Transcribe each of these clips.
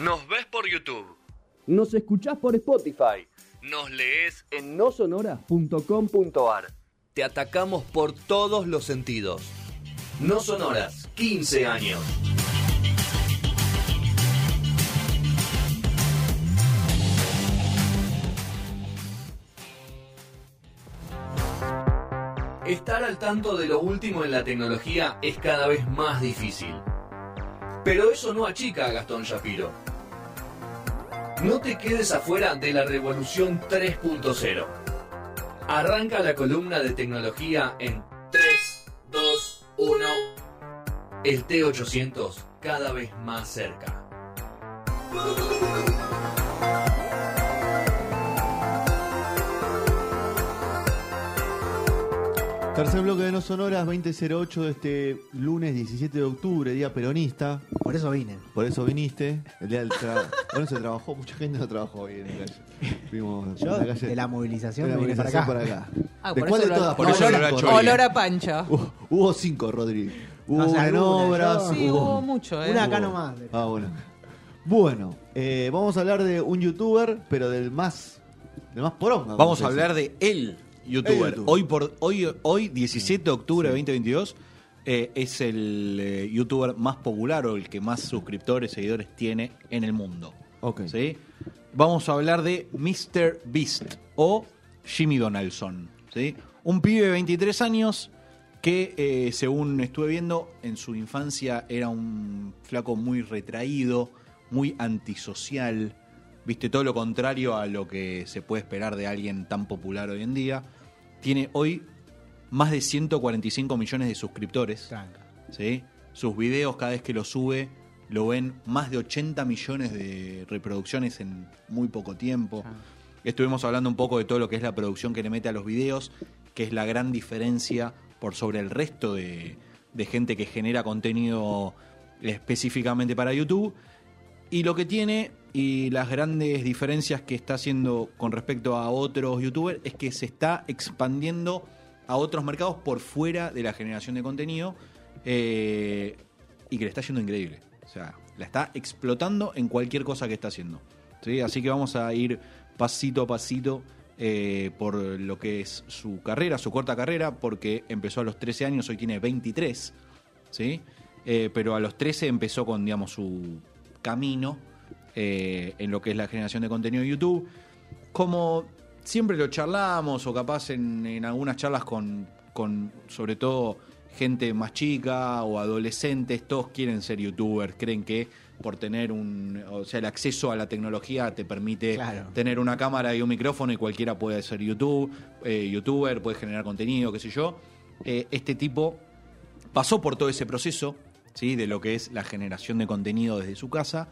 Nos ves por YouTube. Nos escuchás por Spotify. Nos lees En nosonoras.com.ar. Te atacamos por todos los sentidos. No sonoras, 15 años. Estar al tanto de lo último en la tecnología es cada vez más difícil. Pero eso no achica a Gastón Shapiro. No te quedes afuera de la revolución 3.0. Arranca la columna de tecnología en 3, 2, 1. El T800 cada vez más cerca. Tercer bloque de No Sonoras 2008 de este lunes 17 de octubre, día peronista. Por eso vine. Por eso viniste. El día del bueno, se trabajó, mucha gente no trabajó hoy en la calle. Vimos Yo, en la calle. de la movilización, de la me vine para movilización acá. por acá. Ah, ¿De por cuál de lo- todas? por eso cinco, era Rodri. Olor a pancha. Hubo, hubo cinco, Rodri. Hubo No seas en obras. yo- Sí, hubo mucho, ¿eh? Una acá Hubo. nomás. Ah, bueno. Bueno, eh, vamos a hablar de un youtuber, pero del más, del más poronga. Vamos a hablar de el youtuber. El youtuber. Hoy, por, hoy, hoy 17 de octubre de 2022, eh, es el eh, youtuber más popular o el que más suscriptores, seguidores tiene en el mundo. Ok. ¿sí? Vamos a hablar de Mr. Beast o Jimmy Donaldson. ¿sí? Un pibe de 23 años que, eh, según estuve viendo, en su infancia era un flaco muy retraído, muy antisocial. Viste, todo lo contrario a lo que se puede esperar de alguien tan popular hoy en día. Tiene hoy más de 145 millones de suscriptores. Tranca. ¿sí? Sus videos, cada vez que los sube, lo ven más de 80 millones de reproducciones en muy poco tiempo. Estuvimos hablando un poco de todo lo que es la producción que le mete a los videos, que es la gran diferencia por sobre el resto de, de gente que genera contenido específicamente para YouTube. Y lo que tiene y las grandes diferencias que está haciendo con respecto a otros youtubers es que se está expandiendo a otros mercados por fuera de la generación de contenido eh, y que le está yendo increíble. O sea, la está explotando en cualquier cosa que está haciendo. ¿sí? Así que vamos a ir pasito a pasito eh, por lo que es su carrera, su corta carrera, porque empezó a los 13 años, hoy tiene 23, ¿sí? Eh, pero a los 13 empezó con, digamos, su camino en lo que es la generación de contenido de YouTube. Como siempre lo charlamos, o capaz en, en algunas charlas con, con, sobre todo, gente más chica o adolescentes, todos quieren ser youtubers, creen que por tener un, o sea, el acceso a la tecnología te permite Claro. tener una cámara y un micrófono y cualquiera puede ser YouTube, eh, youtuber, puede generar contenido, qué sé yo. Eh, este tipo pasó por todo ese proceso, ¿sí? De lo que es la generación de contenido desde su casa,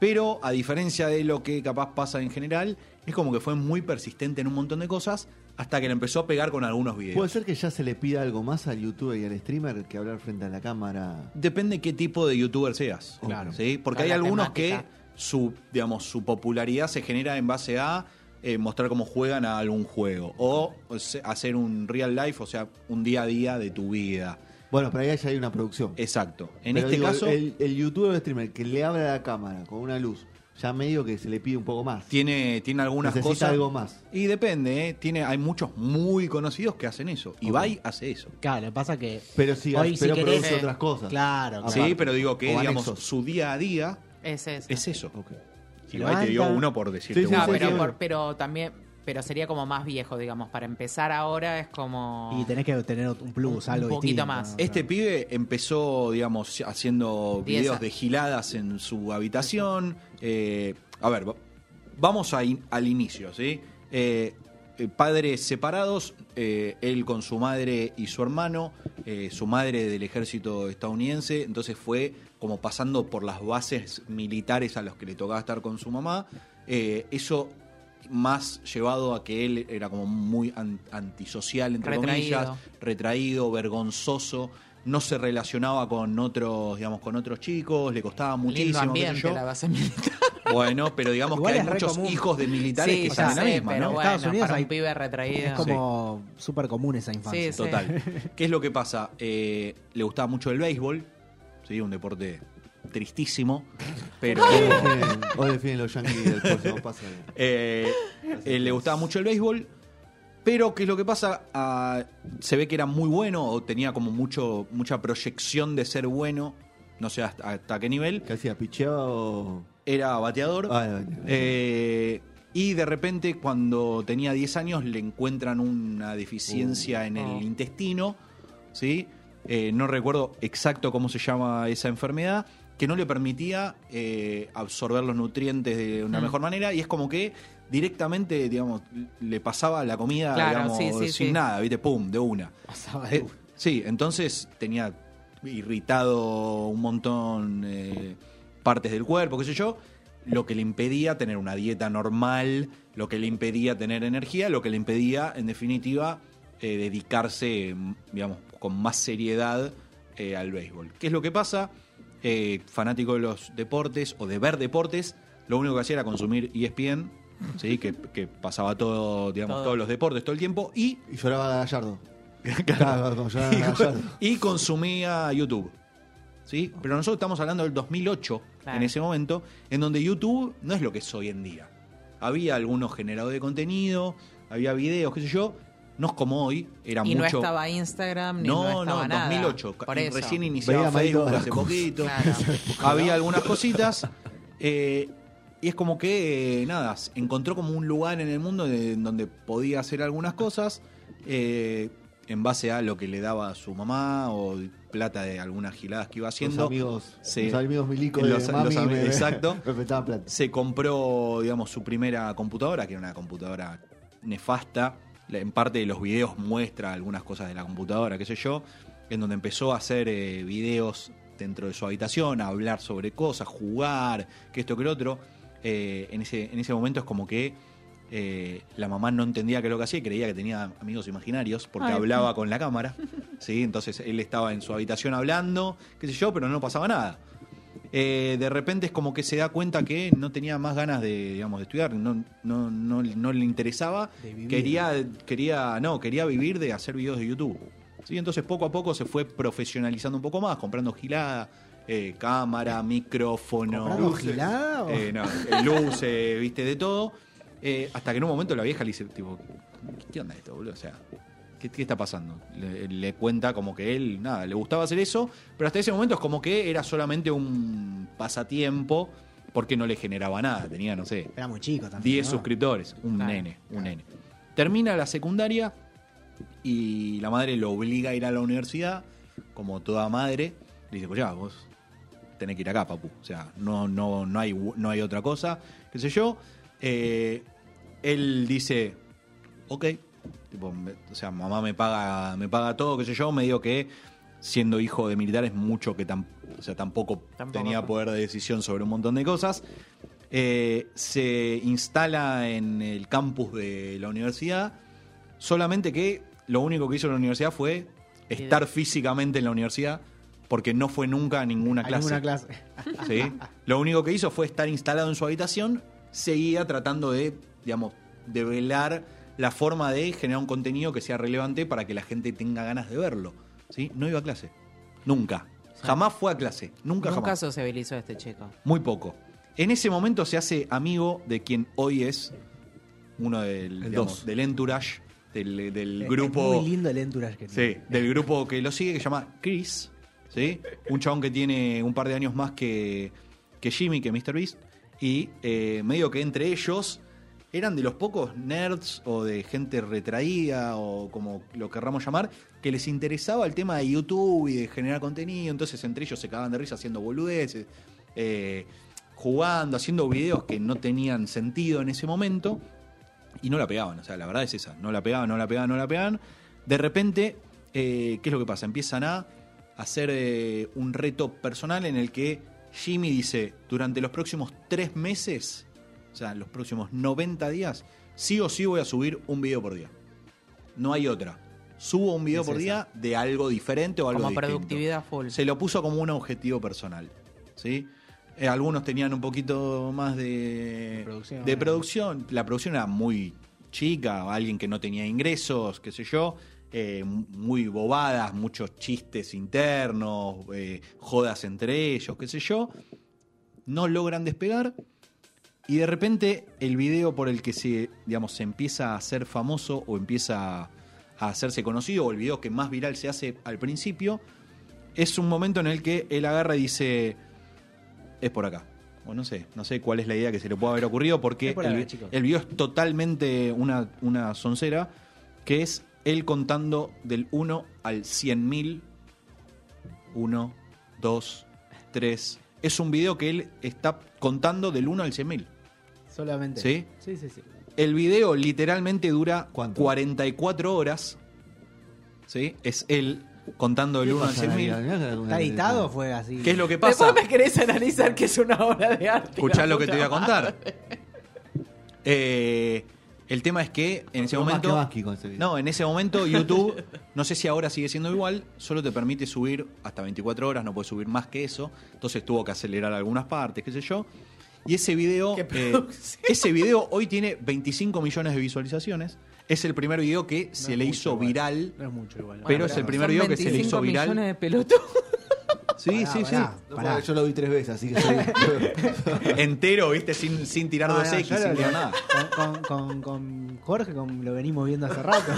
pero a diferencia de lo que capaz pasa en general, es como que fue muy persistente en un montón de cosas hasta que le empezó a pegar con algunos videos. ¿Puede ser que ya se le pida algo más al youtuber y al streamer que hablar frente a la cámara? Depende qué tipo de youtuber seas. Claro. ¿sí? Porque hay algunos temática. que su, digamos, su popularidad se genera en base a eh, mostrar cómo juegan a algún juego. O, o sea, hacer un real life, o sea, un día a día de tu vida. Bueno, pero ahí ya hay una producción. Exacto. En Pero este digo, caso, El, el youtuber o el streamer que le abre la cámara con una luz, ya medio que se le pide un poco más. tiene, tiene algunas Necesita cosas. algo más. Y depende, ¿eh? Tiene, hay muchos muy conocidos que hacen eso. Ibai hace eso. Claro, lo que pasa que. Pero sí, hoy pero si querés. produce otras cosas. Claro, claro. Sí, pero digo que, O digamos, anexos. su día a día Es eso. es eso. Ok. Ibai te dio uno por decirte Sí, sí, No, pero, sí. por- pero también, pero sería como más viejo, digamos. Para empezar ahora es como. Y tenés que tener un plus, Un- algo un poquito distinto, más. Este pibe empezó, digamos, haciendo Diez videos de giladas en su habitación. Eh, a ver, va- vamos a in- al inicio, ¿sí? Eh, eh, padres separados, eh, él con su madre y su hermano, eh, su madre del ejército estadounidense, entonces fue como pasando por las bases militares a los que le tocaba estar con su mamá. Eh, eso más llevado a que él era como muy an- antisocial, entre Retraído. comillas, retraído, vergonzoso, no se relacionaba con otros, digamos, con otros chicos, le costaba muchísimo. ambiente yo. la base militar. Bueno, pero digamos Igual que hay muchos común. hijos de militares Sí, que están en la sé, misma, pero ¿no? bueno, Estados Unidos para hay- un pibe retraído. Es como súper común esa infancia. Sí, Total. ¿Qué es lo que pasa? Eh, le gustaba mucho el béisbol, ¿sí? un deporte tristísimo, pero Hoy defienden los yankees del próximo eh, eh, le gustaba mucho el béisbol. Pero, ¿qué es lo que pasa? Ah, se ve que era muy bueno o tenía como mucho mucha proyección de ser bueno. No sé hasta, hasta qué nivel. ¿Qué hacía? ¿Picheaba o.? Era bateador. Ah, era bateador. Eh, y de repente, cuando tenía 10 años, le encuentran una deficiencia en el Oh. intestino. ¿sí? Eh, no recuerdo exacto cómo se llama esa enfermedad, que no le permitía eh, absorber los nutrientes de una Mm. mejor manera. Y es como que directamente, digamos, le pasaba la comida Claro, digamos, sí, sí, sin sí. nada, ¿viste? Pum, de una. Pasaba de Eh, sí, entonces tenía irritado un montón eh, partes del cuerpo, qué sé yo, lo que le impedía tener una dieta normal, lo que le impedía tener energía, lo que le impedía, en definitiva, eh, dedicarse, digamos, con más seriedad eh, al béisbol. ¿Qué es lo que pasa? Eh, fanático de los deportes o de ver deportes, lo único que hacía era consumir ESPN, ¿sí? que, que pasaba todo, digamos, Todo. todos los deportes todo el tiempo y Y lloraba Gallardo. Claro, como lloraba Gallardo. y consumía YouTube. ¿Sí? Pero nosotros estamos hablando del 2008, Claro. en ese momento, en donde YouTube no es lo que es hoy en día. Había algunos generadores de contenido, había videos, qué sé yo, no es como hoy, era Y no mucho... estaba Instagram, ni no, no, estaba no, nada. 2008, Por eso. recién iniciaba Facebook hace poquito. Claro. Había algunas cositas. eh, y es como que, eh, nada, encontró como un lugar en el mundo de- en donde podía hacer algunas cosas eh, en base a lo que le daba a su mamá o plata de algunas giladas que iba haciendo. Los amigos, Sí. los amigos milicos Los- de los mami ami- me- exacto. me plata. Se compró, digamos, su primera computadora, que era una computadora nefasta. En parte de los videos muestra algunas cosas de la computadora, qué sé yo, en donde empezó a hacer eh, videos dentro de su habitación, a hablar sobre cosas, jugar, que esto, que lo otro. Eh, en, ese, en ese momento es como que eh, la mamá no entendía qué es lo que hacía y creía que tenía amigos imaginarios porque Ay. hablaba con la cámara. ¿sí? Entonces él estaba en su habitación hablando, qué sé yo, pero no pasaba nada. Eh, de repente es como que se da cuenta que no tenía más ganas de, digamos, de estudiar, no, no, no, no le interesaba, quería, quería, no, quería vivir de hacer videos de YouTube. ¿Sí? Entonces poco a poco se fue profesionalizando un poco más, comprando gilada, eh, cámara, micrófono, ¿Comprando gilada eh, no, eh, luces, viste, de todo. Eh, hasta que en un momento la vieja le dice, tipo, ¿qué onda esto, boludo? O sea, ¿qué, qué está pasando? Le, le cuenta como que él, nada, le gustaba hacer eso, pero hasta ese momento es como que era solamente un pasatiempo porque no le generaba nada. Tenía, no sé, Era muy chico también. 10 ¿no? suscriptores. Un Claro, nene, un nene. Termina la secundaria y la madre lo obliga a ir a la universidad, como toda madre. Le dice, pues ya, vos tenés que ir acá, papu. O sea, no, no, no, hay, no hay otra cosa, qué sé yo. Eh, él dice, ok. Tipo, me- o sea, mamá me paga, me paga todo, qué sé yo. Me digo que siendo hijo de militares, mucho que tam- o sea, tampoco, Tampoco. tenía poder de decisión sobre un montón de cosas. Eh, se instala en el campus de la universidad, solamente que lo único que hizo en la universidad fue estar físicamente en la universidad, porque no fue nunca a ninguna A clase. ninguna clase. ¿sí? Lo único que hizo fue estar instalado en su habitación, seguía tratando de, digamos, de velar la forma de generar un contenido que sea relevante para que la gente tenga ganas de verlo. ¿sí? No iba a clase. Nunca. Jamás fue a clase. Nunca, Nunca jamás. sociabilizó este chico. Muy poco. En ese momento se hace amigo de quien hoy es uno del, El digamos, dos. del entourage, del, del Es- grupo. Es muy lindo el entourage que Sí, del grupo que lo sigue, que se llama Chris. ¿sí? Un chabón que tiene un par de años más que, que Jimmy, que Mr. Beast. Y eh, medio que entre ellos eran de los pocos nerds o de gente retraída o como lo querramos llamar, que les interesaba el tema de YouTube y de generar contenido. Entonces entre ellos se cagaban de risa haciendo boludeces, eh, jugando, haciendo videos que no tenían sentido en ese momento y no la pegaban. O sea, la verdad es esa. No la pegaban, no la pegaban, no la pegaban. De repente, eh, ¿qué es lo que pasa? Empiezan a hacer eh, un reto personal en el que Jimmy dice, durante los próximos tres meses, o sea, los próximos 90 días, sí o sí voy a subir un video por día. No hay otra. Subo un video Es por esa. día de algo diferente o algo Como distinto. productividad full. Se lo puso como un objetivo personal. ¿sí? Eh, algunos tenían un poquito más de Producción. de producción. La producción era muy chica, alguien que no tenía ingresos, qué sé yo. eh, muy bobadas, muchos chistes internos, eh, jodas entre ellos, qué sé yo. No logran despegar. Y de repente el video por el que se, digamos, se empieza a hacer famoso o empieza a hacerse conocido, o el video que más viral se hace al principio, es un momento en el que él agarra y dice, es por acá. O no sé, no sé cuál es la idea que se le puede haber ocurrido, porque por acá, el video es totalmente una, una soncera, que es él contando del 1 al 100.000. 1, 2, 3. Es un video que él está contando del 1 al 100.000. Solamente. ¿Sí? Sí, sí, sí. El video literalmente dura ¿Cuánto? 44 horas. ¿Sí? Es él contando del 1 al 100.000. ¿Está editado o fue así? ¿Qué es lo que pasa? Después me querés analizar que es una obra de arte. Escuchá lo que te voy a contar. Eh, el tema es que en ese Más momento. que Vasqui con ese video. No, en ese momento YouTube, no sé si ahora sigue siendo igual, solo te permite subir hasta 24 horas, no puedes subir más que eso. Entonces tuvo que acelerar algunas partes, qué sé yo. Y ese video, eh, ese video hoy tiene 25 millones de visualizaciones. Es el primer video que se le hizo igual. viral. No es mucho igual. Pero es el primer video que se le 25 hizo viral. millones de pelotudos. Sí, Pará, sí, sí. pará, No, yo lo vi tres veces, así que soy- Entero, viste, sin, sin tirar No, dos X, sin tirar nada. Con, con, con, con Jorge con, lo venimos viendo hace rato.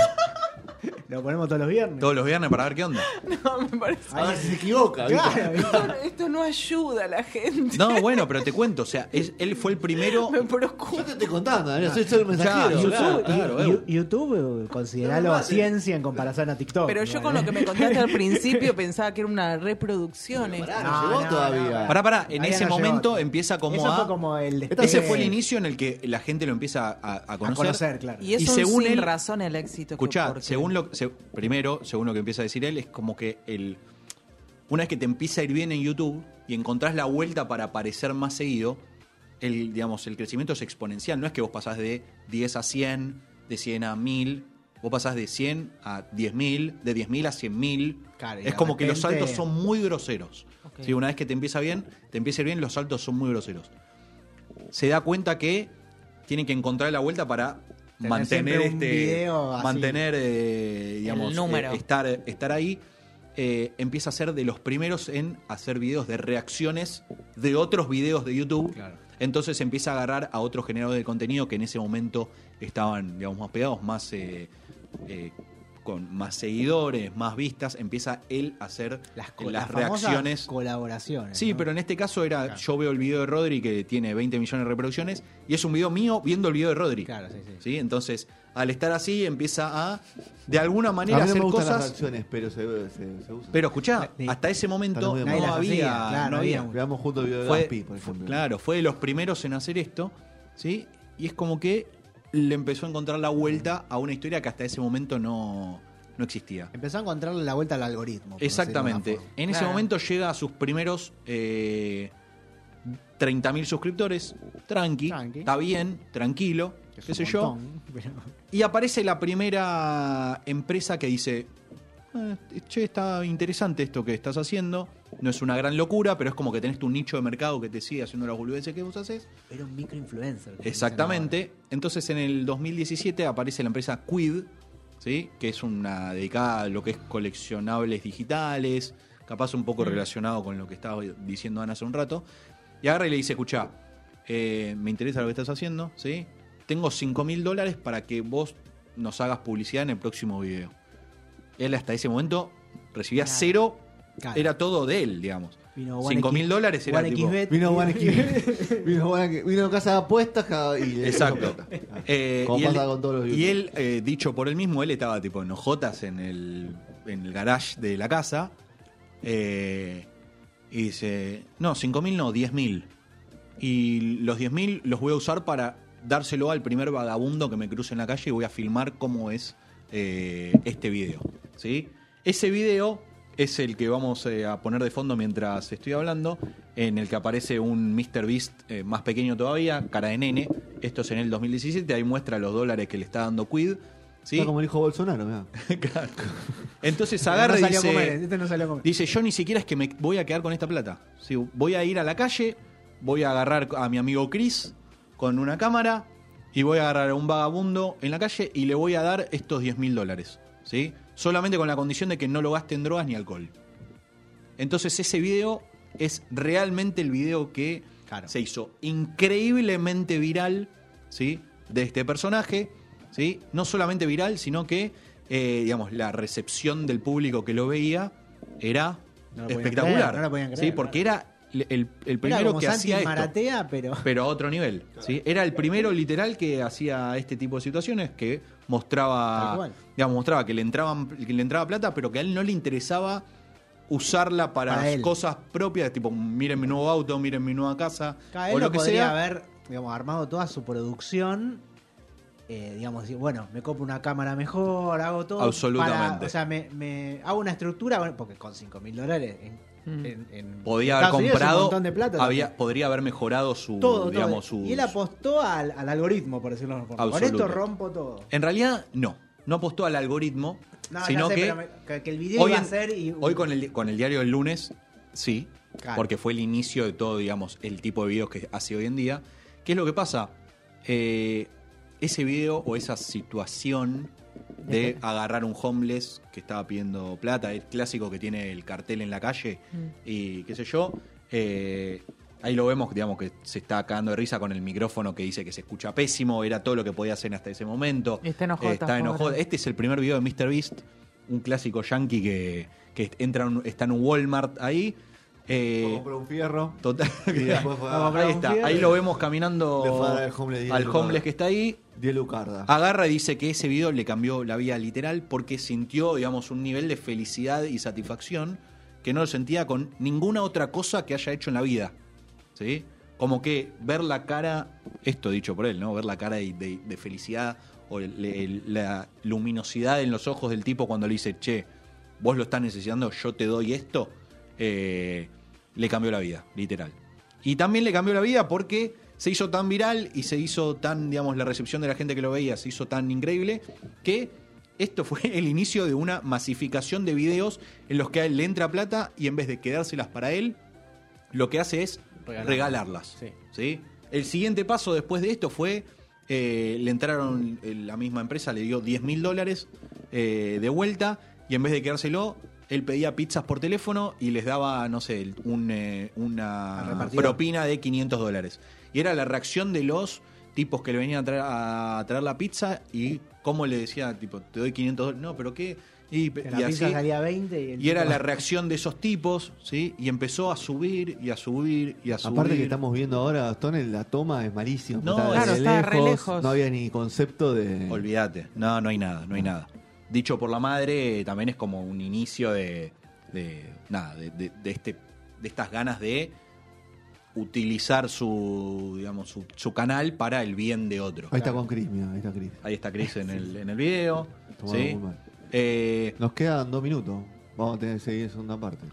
Lo ponemos todos los viernes. Todos los viernes para ver qué onda. No, me parece. A ver si se equivoca. Claro. Esto, esto no ayuda a la gente. No, bueno, pero te cuento, o sea, es- él fue el primero. Me Yo preocupa. te estoy contando, Daniel, soy, soy el mensajero. YouTube, claro. claro, eh. YouTube, eh, consideralo No, no, ciencia en comparación a TikTok. Pero yo con lo ¿eh? que me contaste al principio pensaba que era una reproducción. esto. Pará, no, No, llegó no, todavía. no. Pará, pará, en ese no llegó. momento empieza como Eso a. fue como el Ese Eh, fue el inicio en el que la gente lo empieza a, a a conocer. conocer, claro. Y es Y un según sin él- razón el éxito. que- Escuchá, según lo se- primero, según lo que empieza a decir él, es como que el una vez que te empieza a ir bien en YouTube y encontrás la vuelta para aparecer más seguido, el digamos, el crecimiento es exponencial, no es que vos pasás de 10 a 100, de 100 a 1000, vos pasás de 100 a 10.000, de 10.000 a 100.000. Claro, es como que los saltos son muy groseros. Sí, una vez que te empieza bien, te empieza a ir bien, los saltos son muy groseros. Se da cuenta que tiene que encontrar la vuelta para Tener mantener un este video así. mantener eh, digamos El número. eh, estar estar ahí eh, empieza a ser de los primeros en hacer videos de reacciones de otros videos de YouTube Claro. entonces empieza a agarrar a otros generadores de contenido que en ese momento estaban digamos más pegados más eh, eh, con más seguidores más vistas empieza él a hacer Las, co- las, reacciones colaboraciones. Sí, ¿no? pero en este caso era, Claro. yo veo el video de Rodri que tiene 20 millones de reproducciones y es un video mío viendo el video de Rodri. Claro, sí, sí. Entonces, al estar así, empieza a, de alguna A manera, mí no hacer me gustan las cosas. reacciones, pero se, se, se usa. Pero escuchá, Sí. hasta ese momento no había, hacía, claro, no había había. Veamos juntos el video de Fue, Gaspi, por ejemplo. claro, fue de los primeros en hacer esto, ¿sí? Y es como que le empezó a encontrar la vuelta a una historia que hasta ese momento no, no existía. Empezó a encontrarle la vuelta al algoritmo. Exactamente. En ese Claro. momento llega a sus primeros eh, 30.000 suscriptores. Tranqui, Tranqui. Está bien, tranquilo, Es qué sé yo. pero- Y aparece la primera empresa que dice, "Eh, che, está interesante esto que estás haciendo. No es una gran locura, pero es como que tenés tu nicho de mercado que te sigue haciendo las boludeces que vos haces. Era un microinfluencer. Exactamente. Entonces en el 2017 aparece la empresa Quid, ¿sí? que es una dedicada a lo que es coleccionables digitales, capaz un poco relacionado con lo que estaba diciendo Ana hace un rato. Y agarra y le dice, escuchá, eh, me interesa lo que estás haciendo, ¿sí? tengo 5 mil dólares para que vos nos hagas publicidad en el próximo video. Él hasta ese momento recibía Claro. cero, Claro. era todo de él, digamos. Vino One 5 mil dólares era tipo... Vino One vino, vino casa de apuestas y le Exacto. Eh, Como y pasa él, con todos los y él, eh, dicho por él mismo, él estaba tipo en hojotas en el, en el garage de la casa. eh, y dice, no, 5.000 no, 10.000. Y los 10.000 los voy a usar para dárselo al primer vagabundo que me cruce en la calle y voy a filmar cómo es eh, este video. ¿sí? Ese video es el que vamos eh, a poner de fondo mientras estoy hablando, en el que aparece un Mr. Beast eh, más pequeño todavía, cara de nene. Esto es en el 2017, ahí muestra los dólares que le está dando Quid. ¿sí? Está como el hijo Bolsonaro, mirá. Claro. Entonces No agarra y dice... este no. Dice, yo ni siquiera es que me voy a quedar con esta plata. Sí, voy a ir a la calle, voy a agarrar a mi amigo Chris con una cámara y voy a agarrar a un vagabundo en la calle y le voy a dar estos 10 mil dólares. ¿Sí? solamente con la condición de que no lo gaste en drogas ni alcohol. Entonces ese video es realmente el video que Claro. se hizo increíblemente viral, ¿sí? De este personaje, ¿sí? No solamente viral, sino que, eh, digamos, la recepción del público que lo veía era No espectacular. creer, no lo podían creer, ¿sí? Porque era el, el Era primero como que Santi hacía esto Maratea, pero. pero a otro nivel. ¿sí? Era el primero literal que hacía este tipo de situaciones que Tal mostraba, cual. digamos, mostraba que le entraban, que le entraba plata, pero que a él no le interesaba usarla para, cosas propias, tipo miren mi nuevo auto, miren mi nueva casa, Cada o él lo lo que podría sea. haber digamos, armado toda su producción. eh, digamos, bueno, me compro una cámara mejor, hago todo. Absolutamente. para- o sea, me, me hago una estructura, bueno, porque con 5 mil dólares en. En- en Podía haber un comprado, montón de plata había, podría haber mejorado su, todo, digamos, todo. su- Y él apostó al, al algoritmo, por decirlo de alguna forma. Con esto rompo todo. En realidad, no. No apostó al algoritmo, No, sino sé, que, pero me- que, que el video hoy, iba a en- ser. Y, hoy con el, con el diario del lunes, sí, Claro. porque fue el inicio de todo, digamos, el tipo de videos que hace hoy en día. ¿Qué es lo que pasa? Eh, ese video o esa situación de agarrar un homeless que estaba pidiendo plata, el clásico que tiene el cartel en la calle y qué sé yo, eh, ahí lo vemos, digamos, que se está cagando de risa con el micrófono que dice que se escucha pésimo, era todo lo que podía hacer hasta ese momento. Está en OJ, Está en OJ. pobre. Este es el primer video de Mr. Beast, un clásico yankee que, que entra, un- está en un Walmart ahí. Eh, Compró un fierro. total, Y después fue a- Vamos a ahí está, fierro. ahí lo vemos caminando Le fue a dar al homeless diez al lucas. homeless que está ahí. 10 lucardas. Agarra y dice que ese video le cambió la vida literal porque sintió, digamos, un nivel de felicidad y satisfacción que no lo sentía con ninguna otra cosa que haya hecho en la vida. ¿Sí? Como que ver la cara, esto dicho por él, ¿no? Ver la cara de, de- de felicidad o el- el- la luminosidad en los ojos del tipo cuando le dice, che, vos lo estás necesitando, yo te doy esto, eh, le cambió la vida, literal. Y también le cambió la vida porque se hizo tan viral y se hizo tan, digamos, la recepción de la gente que lo veía se hizo tan increíble que esto fue el inicio de una masificación de videos en los que a él le entra plata y en vez de quedárselas para él, lo que hace es Regalarlas. regalarlas. Sí. ¿sí? El siguiente paso después de esto fue, eh, le entraron, eh, la misma empresa le dio 10 mil dólares eh, de vuelta y en vez de quedárselo, él pedía pizzas por teléfono y les daba, no sé, un, eh, una propina de 500 dólares. Y era la reacción de los tipos que le venían a traer, a traer la pizza y cómo le decía, tipo, te doy 500 dólares. No, pero ¿qué? Y, que y la pizza así- salía 20 y, el y era la reacción de esos tipos, ¿sí? Y empezó a subir y a subir y a subir. Aparte que estamos viendo ahora, Gastón, la toma es malísimo. No, Está claro, de está re lejos. No había ni concepto de. Olvídate. No, no hay nada, no hay nada. Dicho por la madre, eh, también es como un inicio de. de nada, de, de- de este, de estas ganas de utilizar su, digamos, su, su canal para el bien de otro. Ahí está con Cris, mira, ahí está Cris. Ahí está Chris en el, en el video. ¿sí? Eh, Nos quedan dos minutos. Vamos a tener que seguir en segunda parte.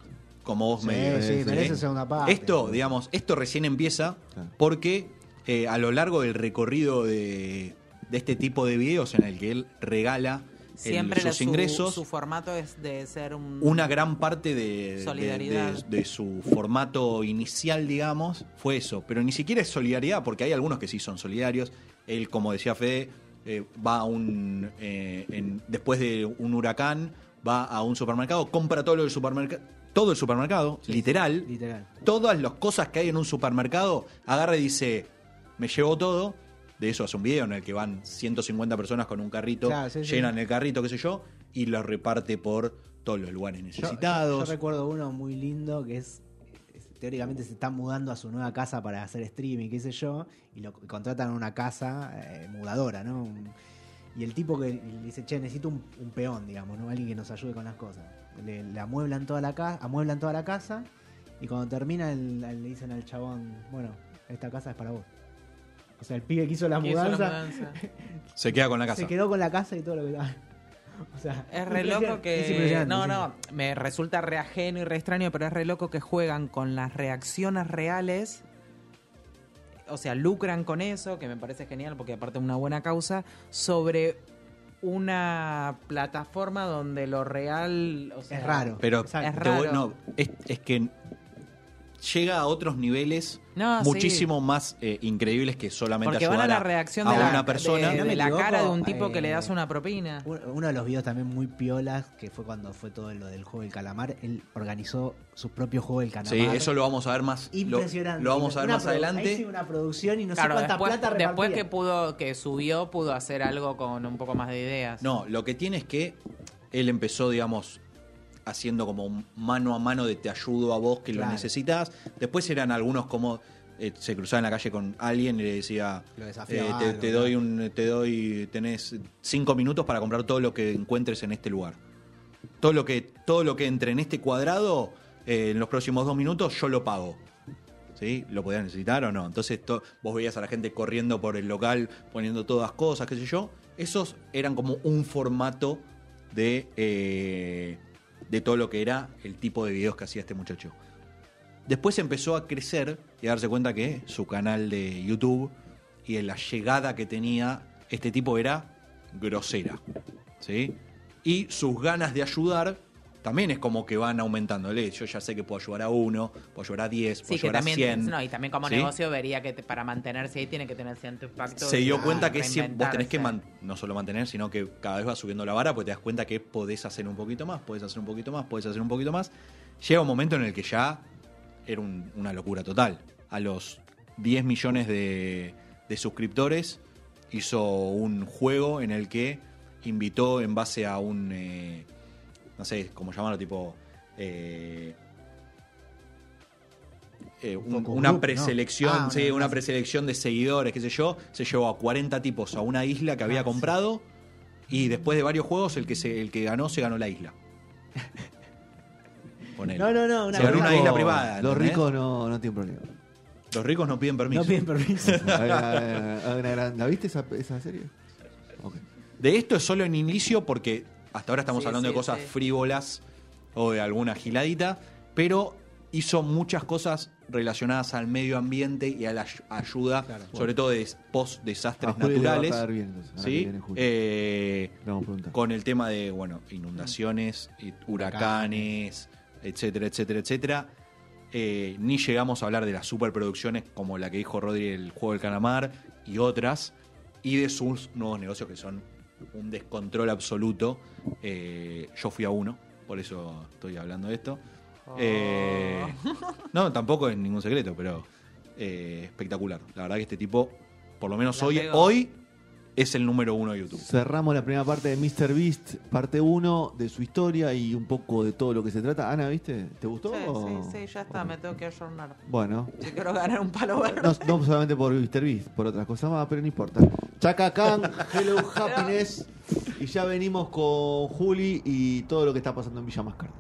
como vos Sí, me digas. sí, sí. merece segunda parte. Esto, digamos, esto recién empieza porque eh, a lo largo del recorrido de, de este tipo de videos en el que él regala Siempre la- sus su, ingresos, su formato es de ser un... una gran parte de, Solidaridad. de- de su formato inicial, digamos, fue eso. Pero ni siquiera es solidaridad, porque hay algunos que sí son solidarios. Él, como decía Fede, eh, va a un. eh, en- después de un huracán, va a un supermercado, compra todo lo del supermercado. Todo el supermercado, literal. Literal. Todas las cosas que hay en un supermercado, agarra y dice: Me llevo todo. De eso hace un video en el que van 150 personas con un carrito, Claro, sí, sí. llenan el carrito, qué sé yo, y lo reparte por todos los lugares necesitados. Yo, yo recuerdo uno muy lindo que es, es- teóricamente se está mudando a su nueva casa para hacer streaming, qué sé yo, y lo contratan a una casa eh, mudadora, ¿no? Un- y el tipo que le dice, che, necesito un, un peón, digamos, ¿no? Alguien que nos ayude con las cosas. Le, le amueblan toda la casa, amueblan toda la casa, y cuando termina el- le dicen al chabón, bueno, esta casa es para vos. O sea, el pibe que hizo la que hizo la mudanza. Se queda con la casa. se quedó con la casa y todo lo que O sea, Es re loco que. no, no, me resulta re ajeno y re extraño, pero es re loco que juegan con las reacciones reales. O sea, lucran con eso, que me parece genial porque aparte es una buena causa, sobre una plataforma donde lo real. o sea, Es raro. Pero. Es voy- raro. no, es, es que llega a otros niveles No, sí. muchísimo más eh, increíbles que solamente Porque van a la reacción a de la, una persona. de, de la cara de un tipo que eh, le das una propina. Un- Uno de los videos también muy piolas, que fue cuando fue todo lo del juego del calamar, él organizó su propio juego del calamar. Sí, eso lo vamos a ver más. Impresionante. Lo, vamos a ver Una más produ- Ahí sí adelante. una producción y no Claro, sé cuánta después, plata después que repartía. pudo, que subió, pudo hacer algo con un poco más de ideas. No, lo que tiene es que él empezó, digamos, haciendo como mano a mano de te ayudo a vos que Claro. lo necesitas. Después eran algunos como eh, se cruzaba en la calle con alguien y le decía Lo eh, te, algo, te ¿no? doy un te doy tenés cinco minutos para comprar todo lo que encuentres en este lugar. Todo lo que todo lo que entre en este cuadrado eh, en los próximos dos minutos yo lo pago. ¿Sí? ¿Lo podías necesitar o no? Entonces to- vos veías a la gente corriendo por el local poniendo todas cosas, qué sé yo. Esos eran como un formato de, eh, de todo lo que era el tipo de videos que hacía este muchacho. Después empezó a crecer y a darse cuenta que su canal de YouTube y la llegada que tenía este tipo era grosera. ¿sí? Y sus ganas de ayudar también es como que van aumentándole. Yo ya sé que puedo ayudar a uno, puedo ayudar a 10, puedo Sí, que ayudar a también, 100. no, y también como ¿sí? negocio vería que te- para mantenerse ahí tiene que tener cierto impacto. se dio cuenta que vos tenés que man- no solo mantener, sino que cada vez vas subiendo la vara, porque te das cuenta que podés hacer un poquito más, podés hacer un poquito más, podés hacer un poquito más. Llega un momento en el que ya era un- una locura total. A los 10 millones de, de suscriptores hizo un juego en el que invitó en base a un, eh, no sé cómo llamarlo, tipo... eh, eh, un- una preselección, Ah, sí, una- preselección de seguidores, qué sé yo, se llevó a 40 tipos a una isla que había Ah, comprado y después de varios juegos el que se, el que ganó se ganó la isla. Ponele. No, no, no. Una Se ganó una isla privada. Los ¿entendés? ricos no, no tienen problema. Los ricos no piden permiso. No piden permiso. ¿La viste esa, esa serie? De esto es solo en inicio porque hasta ahora estamos Sí, hablando sí, de cosas sí. frívolas o de alguna giladita, pero hizo muchas cosas relacionadas al medio ambiente y a la ay- ayuda, Claro. sobre todo de post desastres A Juli le va a naturales. bien, entonces, ¿sí? Eh, con el tema de bueno inundaciones, huracanes, etcétera, etcétera, etcétera. Eh, ni llegamos a hablar de las superproducciones como la que dijo Rodri, el juego del calamar y otras, y de sus nuevos negocios que son un descontrol absoluto. Eh, yo fui a uno, por eso estoy hablando de esto. Eh, no, tampoco es ningún secreto, pero eh, espectacular. La verdad que este tipo, por lo menos La hoy, pegó. hoy, es el número uno de YouTube. Cerramos la primera parte de Mr. Beast, parte 1, de su historia y un poco de todo lo que se trata. Ana, ¿viste? ¿Te gustó? Sí, o- sí, sí, ya está, me tengo que ayornar. Bueno, Si quiero ganar un palo verde. no, no solamente por Mr. Beast, por otras cosas más, pero no importa. Chaka Khan, Hello Happiness. Y ya venimos con Juli y todo lo que está pasando en Villa Mascardi.